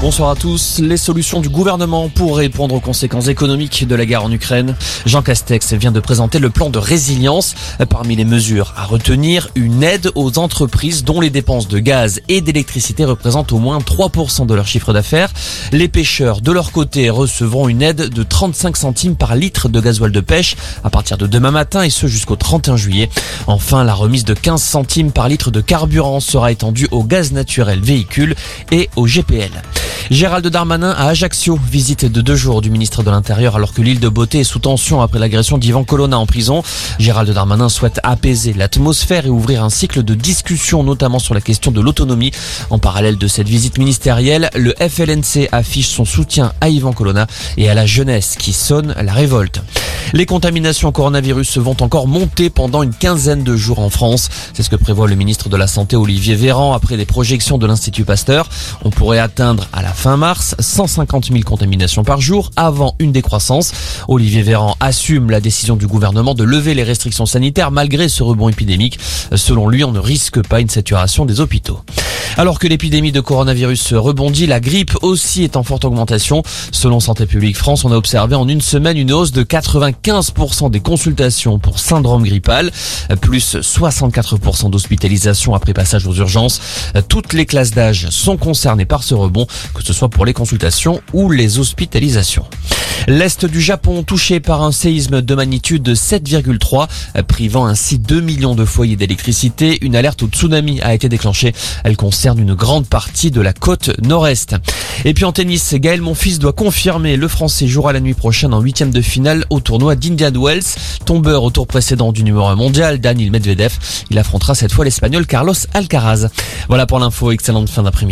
Bonsoir à tous. Les solutions du gouvernement pour répondre aux conséquences économiques de la guerre en Ukraine. Jean Castex vient de présenter le plan de résilience. Parmi les mesures à retenir, une aide aux entreprises dont les dépenses de gaz et d'électricité représentent au moins 3% de leur chiffre d'affaires. Les pêcheurs, de leur côté, recevront une aide de 35 centimes par litre de gasoil de pêche à partir de demain matin et ce jusqu'au 31 juillet. Enfin, la remise de 15 centimes par litre de carburant sera étendue au gaz naturel véhicule et au GPL. Gérald Darmanin à Ajaccio, visite de deux jours du ministre de l'Intérieur alors que l'île de Beauté est sous tension après l'agression d'Ivan Colonna en prison. Gérald Darmanin souhaite apaiser l'atmosphère et ouvrir un cycle de discussion notamment sur la question de l'autonomie. En parallèle de cette visite ministérielle, le FLNC affiche son soutien à Ivan Colonna et à la jeunesse qui sonne la révolte. Les contaminations coronavirus vont encore monter pendant une quinzaine de jours en France. C'est ce que prévoit le ministre de la Santé Olivier Véran après les projections de l'Institut Pasteur. On pourrait atteindre la fin mars 150 000 contaminations par jour avant une décroissance. Olivier Véran assume la décision du gouvernement de lever les restrictions sanitaires malgré ce rebond épidémique. Selon lui, on ne risque pas une saturation des hôpitaux. Alors que l'épidémie de coronavirus rebondit, la grippe aussi est en forte augmentation. Selon Santé publique France, on a observé en une semaine une hausse de 95% des consultations pour syndrome grippal, plus 64% d'hospitalisation après passage aux urgences. Toutes les classes d'âge sont concernées par ce rebond, que ce soit pour les consultations ou les hospitalisations. L'Est du Japon touché par un séisme de magnitude de 7,3, privant ainsi 2 millions de foyers d'électricité. Une alerte au tsunami a été déclenchée. Elle concerne une grande partie de la côte nord-est. Et puis en tennis, Gaël Monfils doit confirmer le Français jouera la nuit prochaine en huitième de finale au tournoi d'Indian Wells. Tombeur au tour précédent du numéro 1 mondial, Daniel Medvedev. Il affrontera cette fois l'Espagnol Carlos Alcaraz. Voilà pour l'info. Excellente fin d'après-midi.